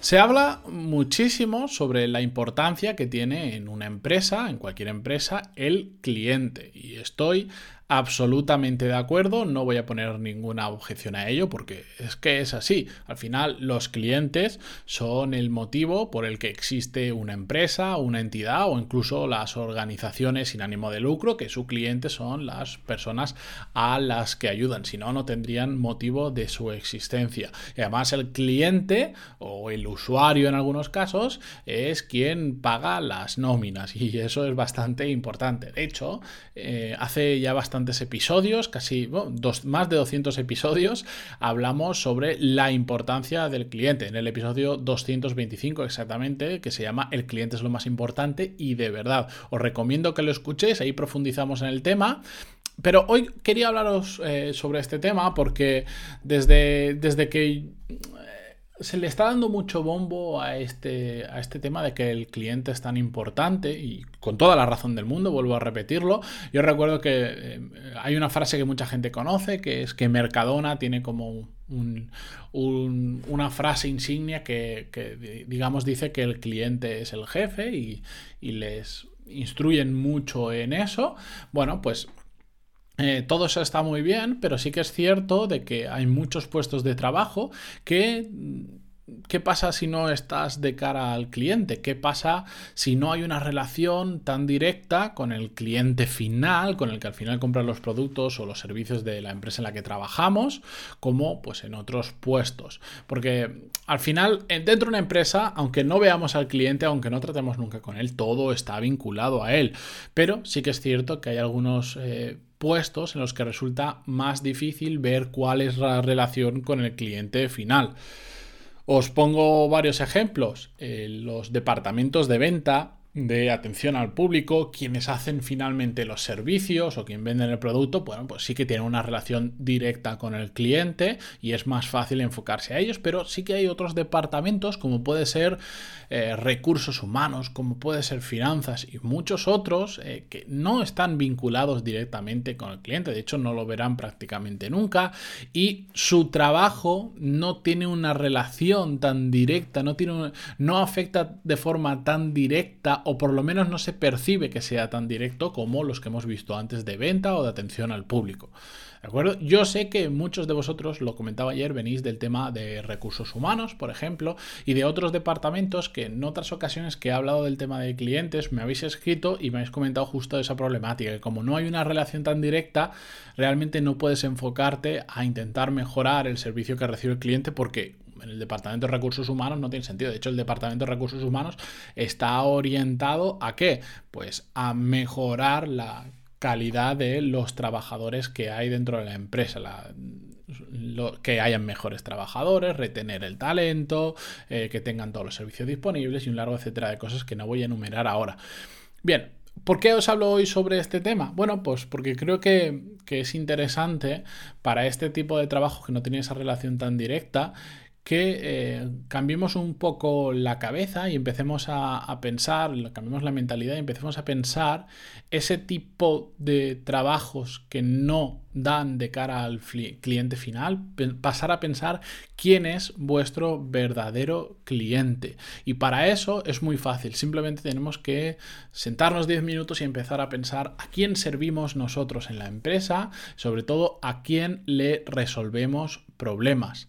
Se habla muchísimo sobre la importancia que tiene en una empresa, en cualquier empresa, el cliente. Y estoy absolutamente de acuerdo, no voy a poner ninguna objeción a ello porque es que es así. Al final los clientes son el motivo por el que existe una empresa, una entidad o incluso las organizaciones sin ánimo de lucro, que su cliente son las personas a las que ayudan, si no, no tendrían motivo de su existencia. Y además el cliente o el usuario en algunos casos es quien paga las nóminas y eso es bastante importante. De hecho, eh, hace ya bastante episodios, casi dos, más de 200 episodios, hablamos sobre la importancia del cliente. En el episodio 225 exactamente, que se llama El cliente es lo más importante y de verdad os recomiendo que lo escuchéis, ahí profundizamos en el tema. Pero hoy quería hablaros eh, sobre este tema porque desde, desde que se le está dando mucho bombo a este, a este tema de que el cliente es tan importante y con toda la razón del mundo, vuelvo a repetirlo. Yo recuerdo que eh, hay una frase que mucha gente conoce, que es que Mercadona tiene como una frase insignia que, digamos, dice que el cliente es el jefe y les instruyen mucho en eso. Bueno, pues eh, todo eso está muy bien, pero sí que es cierto de que hay muchos puestos de trabajo que ¿Qué pasa si no estás de cara al cliente? ¿Qué pasa si no hay una relación tan directa con el cliente final, con el que al final compran los productos o los servicios de la empresa en la que trabajamos, como pues en otros puestos? Porque al final, dentro de una empresa, aunque no veamos al cliente, aunque no tratemos nunca con él, todo está vinculado a él. Pero sí que es cierto que hay algunos... Eh, puestos en los que resulta más difícil ver cuál es la relación con el cliente final. Os pongo varios ejemplos. Eh, los departamentos de venta de atención al público, quienes hacen finalmente los servicios o quien venden el producto, bueno, pues sí que tienen una relación directa con el cliente y es más fácil enfocarse a ellos, pero sí que hay otros departamentos como puede ser eh, recursos humanos, como puede ser finanzas y muchos otros eh, que no están vinculados directamente con el cliente, de hecho no lo verán prácticamente nunca y su trabajo no tiene una relación tan directa, no, tiene no afecta de forma tan directa o por lo menos no se percibe que sea tan directo como los que hemos visto antes de venta o de atención al público. ¿De acuerdo? Yo sé que muchos de vosotros, lo comentaba ayer, venís del tema de recursos humanos, por ejemplo, y de otros departamentos que en otras ocasiones que he hablado del tema de clientes me habéis escrito y me habéis comentado justo esa problemática, que como no hay una relación tan directa, realmente no puedes enfocarte a intentar mejorar el servicio que recibe el cliente porque en el Departamento de Recursos Humanos no tiene sentido. De hecho, el Departamento de Recursos Humanos está orientado a qué? Pues a mejorar la calidad de los trabajadores que hay dentro de la empresa. que hayan mejores trabajadores, retener el talento, eh, que tengan todos los servicios disponibles y un largo etcétera de cosas que no voy a enumerar ahora. Bien, ¿Por qué os hablo hoy sobre este tema? Bueno, pues porque creo que, que, es interesante para este tipo de trabajo que no tiene esa relación tan directa que eh, cambiemos un poco la cabeza y empecemos a, pensar, cambiemos la mentalidad y empecemos a pensar ese tipo de trabajos que no dan de cara al cliente final, pasar a pensar quién es vuestro verdadero cliente. Y para eso es muy fácil, simplemente tenemos que sentarnos 10 minutos y empezar a pensar a quién servimos nosotros en la empresa, sobre todo a quién le resolvemos problemas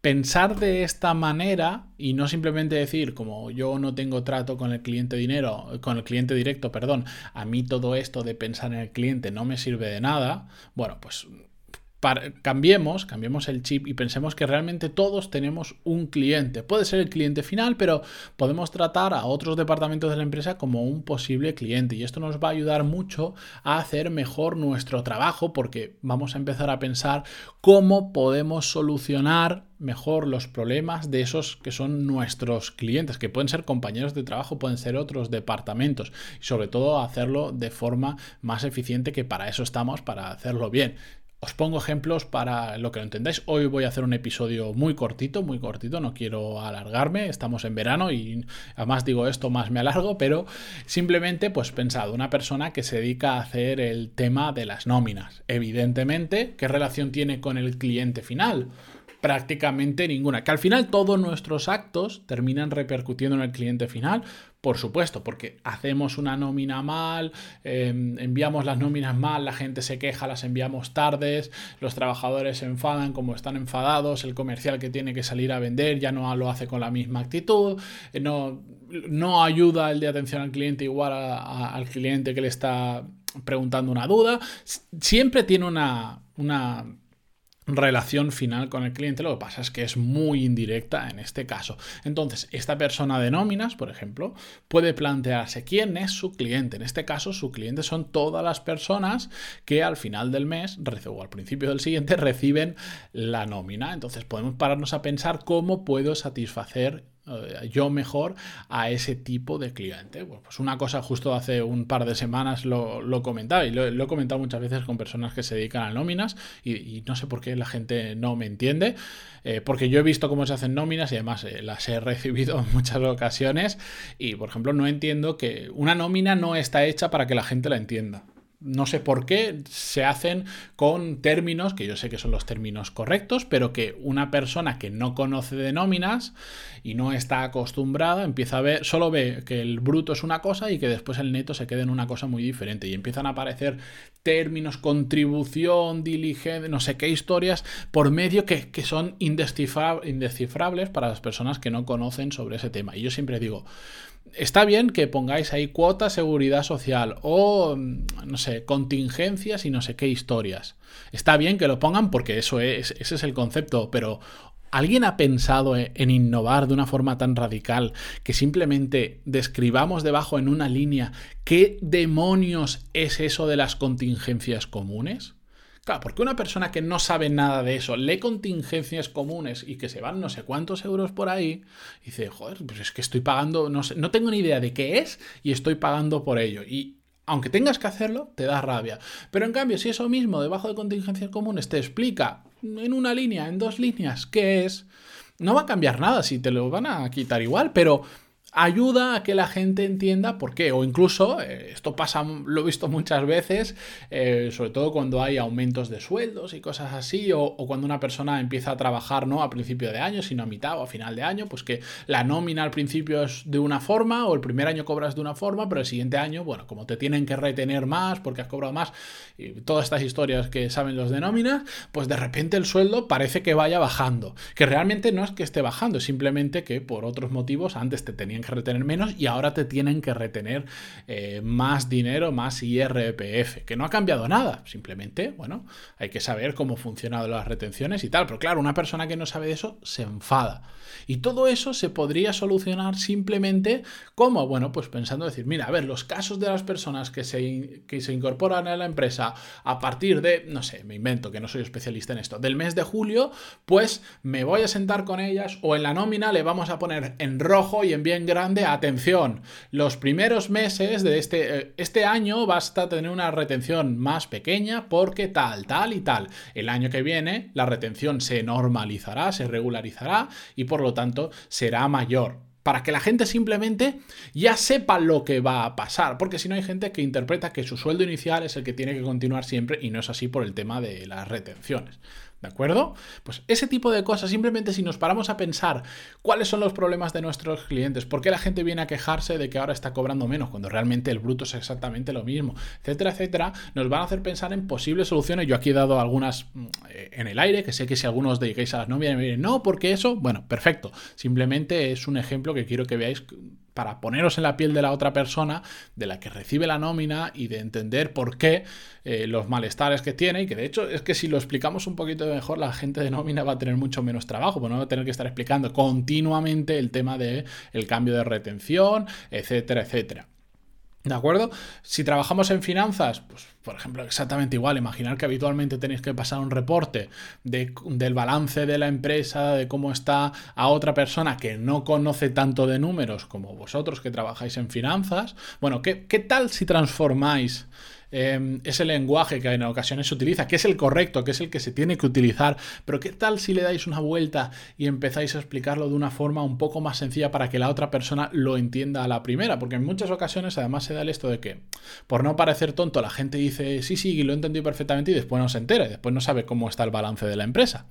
pensar de esta manera y no simplemente decir como yo no tengo trato con el cliente dinero, con el cliente directo, perdón, a mí todo esto de pensar en el cliente no me sirve de nada, bueno, pues cambiemos, cambiemos el chip y pensemos que realmente todos tenemos un cliente. Puede ser el cliente final, pero podemos tratar a otros departamentos de la empresa como un posible cliente. Y esto nos va a ayudar mucho a hacer mejor nuestro trabajo porque vamos a empezar a pensar cómo podemos solucionar mejor los problemas de esos que son nuestros clientes, que pueden ser compañeros de trabajo, pueden ser otros departamentos. Y sobre todo hacerlo de forma más eficiente, que para eso estamos, para hacerlo bien. Os pongo ejemplos para lo que lo entendáis. Hoy voy a hacer un episodio muy cortito, muy cortito, no quiero alargarme, estamos en verano y además digo esto más me alargo, pero simplemente pues pensado, una persona que se dedica a hacer el tema de las nóminas. Evidentemente, ¿qué relación tiene con el cliente final? Prácticamente ninguna. Que al final todos nuestros actos terminan repercutiendo en el cliente final, por supuesto, porque hacemos una nómina mal, em, enviamos las nóminas mal, la gente se queja, las enviamos tardes, los trabajadores se enfadan como están enfadados, el comercial que tiene que salir a vender ya no lo hace con la misma actitud, eh, no, no ayuda el de atención al cliente igual al cliente que le está preguntando una duda, siempre tiene una, una relación final con el cliente. Lo que pasa es que es muy indirecta en este caso. Entonces, esta persona de nóminas, por ejemplo, puede plantearse quién es su cliente. En este caso, su cliente son todas las personas que al final del mes o al principio del siguiente reciben la nómina. Entonces, podemos pararnos a pensar cómo puedo satisfacer yo mejor a ese tipo de cliente. pues una cosa justo hace un par de semanas lo, lo comentaba y lo, he comentado muchas veces con personas que se dedican a nóminas y, no sé por qué la gente no me entiende, eh, porque yo he visto cómo se hacen nóminas y además eh, las he recibido en muchas ocasiones y por ejemplo no entiendo que una nómina no está hecha para que la gente la entienda no sé por qué se hacen con términos, que yo sé que son los términos correctos, pero que una persona que no conoce de nóminas y no está acostumbrada empieza a ver, solo ve que el bruto es una cosa y que después el neto se queda en una cosa muy diferente y empiezan a aparecer términos, contribución, diligencia, no sé qué historias por medio que, que son indescifrables para las personas que no conocen sobre ese tema. Y yo siempre digo, está bien que pongáis ahí cuota seguridad social o, no sé, contingencias y no sé qué historias. Está bien que lo pongan porque eso es, ese es el concepto, pero ¿alguien ha pensado e, en innovar de una forma tan radical que simplemente describamos debajo en una línea qué demonios es eso de las contingencias comunes? Claro, porque una persona que no sabe nada de eso, lee contingencias comunes y que se van no sé cuántos euros por ahí, dice, joder, pues es que estoy pagando, no, sé, no tengo ni idea de qué es y estoy pagando por ello. Y aunque tengas que hacerlo, te da rabia. Pero en cambio, si eso mismo debajo de contingencias comunes te explica en una línea, en dos líneas, qué es, no va a cambiar nada si te lo van a quitar igual, pero ayuda a que la gente entienda por qué. O incluso, eh, esto pasa, lo he visto muchas veces, eh, sobre todo cuando hay aumentos de sueldos y cosas así, o, cuando una persona empieza a trabajar no a principio de año, sino a mitad o a final de año, pues que la nómina al principio es de una forma, o el primer año cobras de una forma, pero el siguiente año, bueno, como te tienen que retener más porque has cobrado más, y todas estas historias que saben los de nómina, pues de repente el sueldo parece que vaya bajando. Que realmente no es que esté bajando, es simplemente que por otros motivos antes te tenían que retener menos y ahora te tienen que retener eh, más dinero, más IRPF, que no ha cambiado nada, simplemente, bueno, hay que saber cómo funcionan las retenciones y tal, pero claro, una persona que no sabe de eso se enfada. Y todo eso se podría solucionar simplemente como, bueno, pues pensando decir, mira, a ver, los casos de las personas que se, que se incorporan a la empresa a partir de, no sé, me invento que no soy especialista en esto, del mes de julio, pues me voy a sentar con ellas o en la nómina le vamos a poner en rojo y en bien grande, atención, los primeros meses de este, eh, este año basta tener una retención más pequeña porque tal, tal y tal. El año que viene la retención se normalizará, se regularizará y por lo tanto será mayor para que la gente simplemente ya sepa lo que va a pasar, porque si no hay gente que interpreta que su sueldo inicial es el que tiene que continuar siempre y no es así por el tema de las retenciones. ¿De acuerdo? Pues ese tipo de cosas, simplemente si nos paramos a pensar cuáles son los problemas de nuestros clientes, por qué la gente viene a quejarse de que ahora está cobrando menos cuando realmente el bruto es exactamente lo mismo, etcétera, etcétera, nos van a hacer pensar en posibles soluciones. Yo aquí he dado algunas mm, eh, en el aire, que sé que si algunos dediquéis a las novias me dirán, no, porque eso, bueno, perfecto, simplemente es un ejemplo que quiero que veáis para poneros en la piel de la otra persona, de la que recibe la nómina y de entender por qué eh, los malestares que tiene. Y que de hecho es que si lo explicamos un poquito mejor, la gente de nómina va a tener mucho menos trabajo, porque no va a tener que estar explicando continuamente el tema del el cambio de retención, etcétera, etcétera. ¿De acuerdo? Si trabajamos en finanzas, pues por ejemplo, exactamente igual. Imaginar que habitualmente tenéis que pasar un reporte del balance de la empresa, de cómo está a otra persona que no conoce tanto de números como vosotros que trabajáis en finanzas. Bueno, ¿qué, qué tal si transformáis Em, ese lenguaje que en ocasiones se utiliza, que es el correcto, que es el que se tiene que utilizar, pero ¿qué tal si le dais una vuelta y empezáis a explicarlo de una forma un poco más sencilla para que la otra persona lo entienda a la primera? Porque en muchas ocasiones además se da el esto de que, por no parecer tonto, la gente dice, sí, sí, lo he entendido perfectamente y después no se entera, y después no sabe cómo está el balance de la empresa.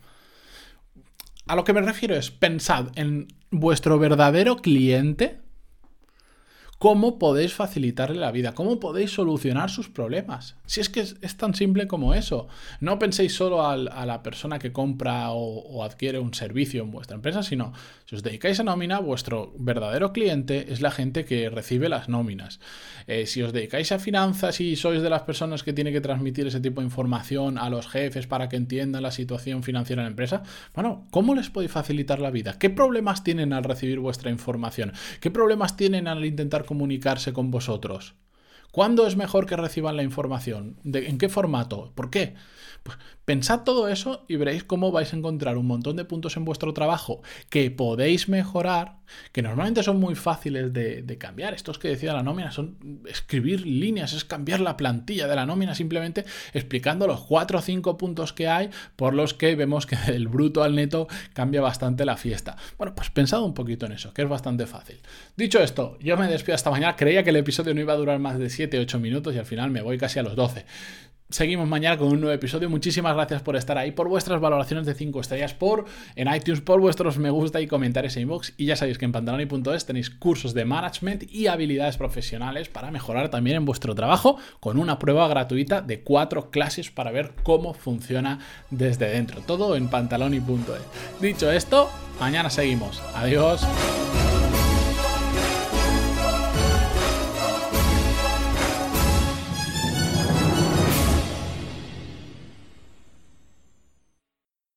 A lo que me refiero es, pensad en vuestro verdadero cliente, cómo podéis facilitarle la vida, cómo podéis solucionar sus problemas. Si es que es, tan simple como eso. No penséis solo a la persona que compra o, adquiere un servicio en vuestra empresa, sino si os dedicáis a nómina, vuestro verdadero cliente es la gente que recibe las nóminas. Eh, si os dedicáis a finanzas y sois de las personas que tiene que transmitir ese tipo de información a los jefes para que entiendan la situación financiera de la empresa, bueno, ¿cómo les podéis facilitar la vida? ¿Qué problemas tienen al recibir vuestra información? ¿Qué problemas tienen al intentar comunicarse con vosotros? ¿Cuándo es mejor que reciban la información? ¿En qué formato? ¿Por qué? Pues pensad todo eso y veréis cómo vais a encontrar un montón de puntos en vuestro trabajo que podéis mejorar, que normalmente son muy fáciles de, cambiar. Estos que decía la nómina son escribir líneas, es cambiar la plantilla de la nómina simplemente explicando los cuatro o cinco puntos que hay por los que vemos que del bruto al neto cambia bastante la fiesta. Bueno, pues pensad un poquito en eso, que es bastante fácil. Dicho esto, yo me despido hasta mañana. Creía que el episodio no iba a durar más de 7-8 minutos y al final me voy casi a los 12. Seguimos mañana con un nuevo episodio. Muchísimas gracias por estar ahí, por vuestras valoraciones de 5 estrellas, por en iTunes, por vuestros me gusta y comentarios en inbox. Y ya sabéis que en pantaloni.es tenéis cursos de management y habilidades profesionales para mejorar también en vuestro trabajo con una prueba gratuita de 4 clases para ver cómo funciona desde dentro. Todo en pantaloni.es. Dicho esto, mañana seguimos. Adiós.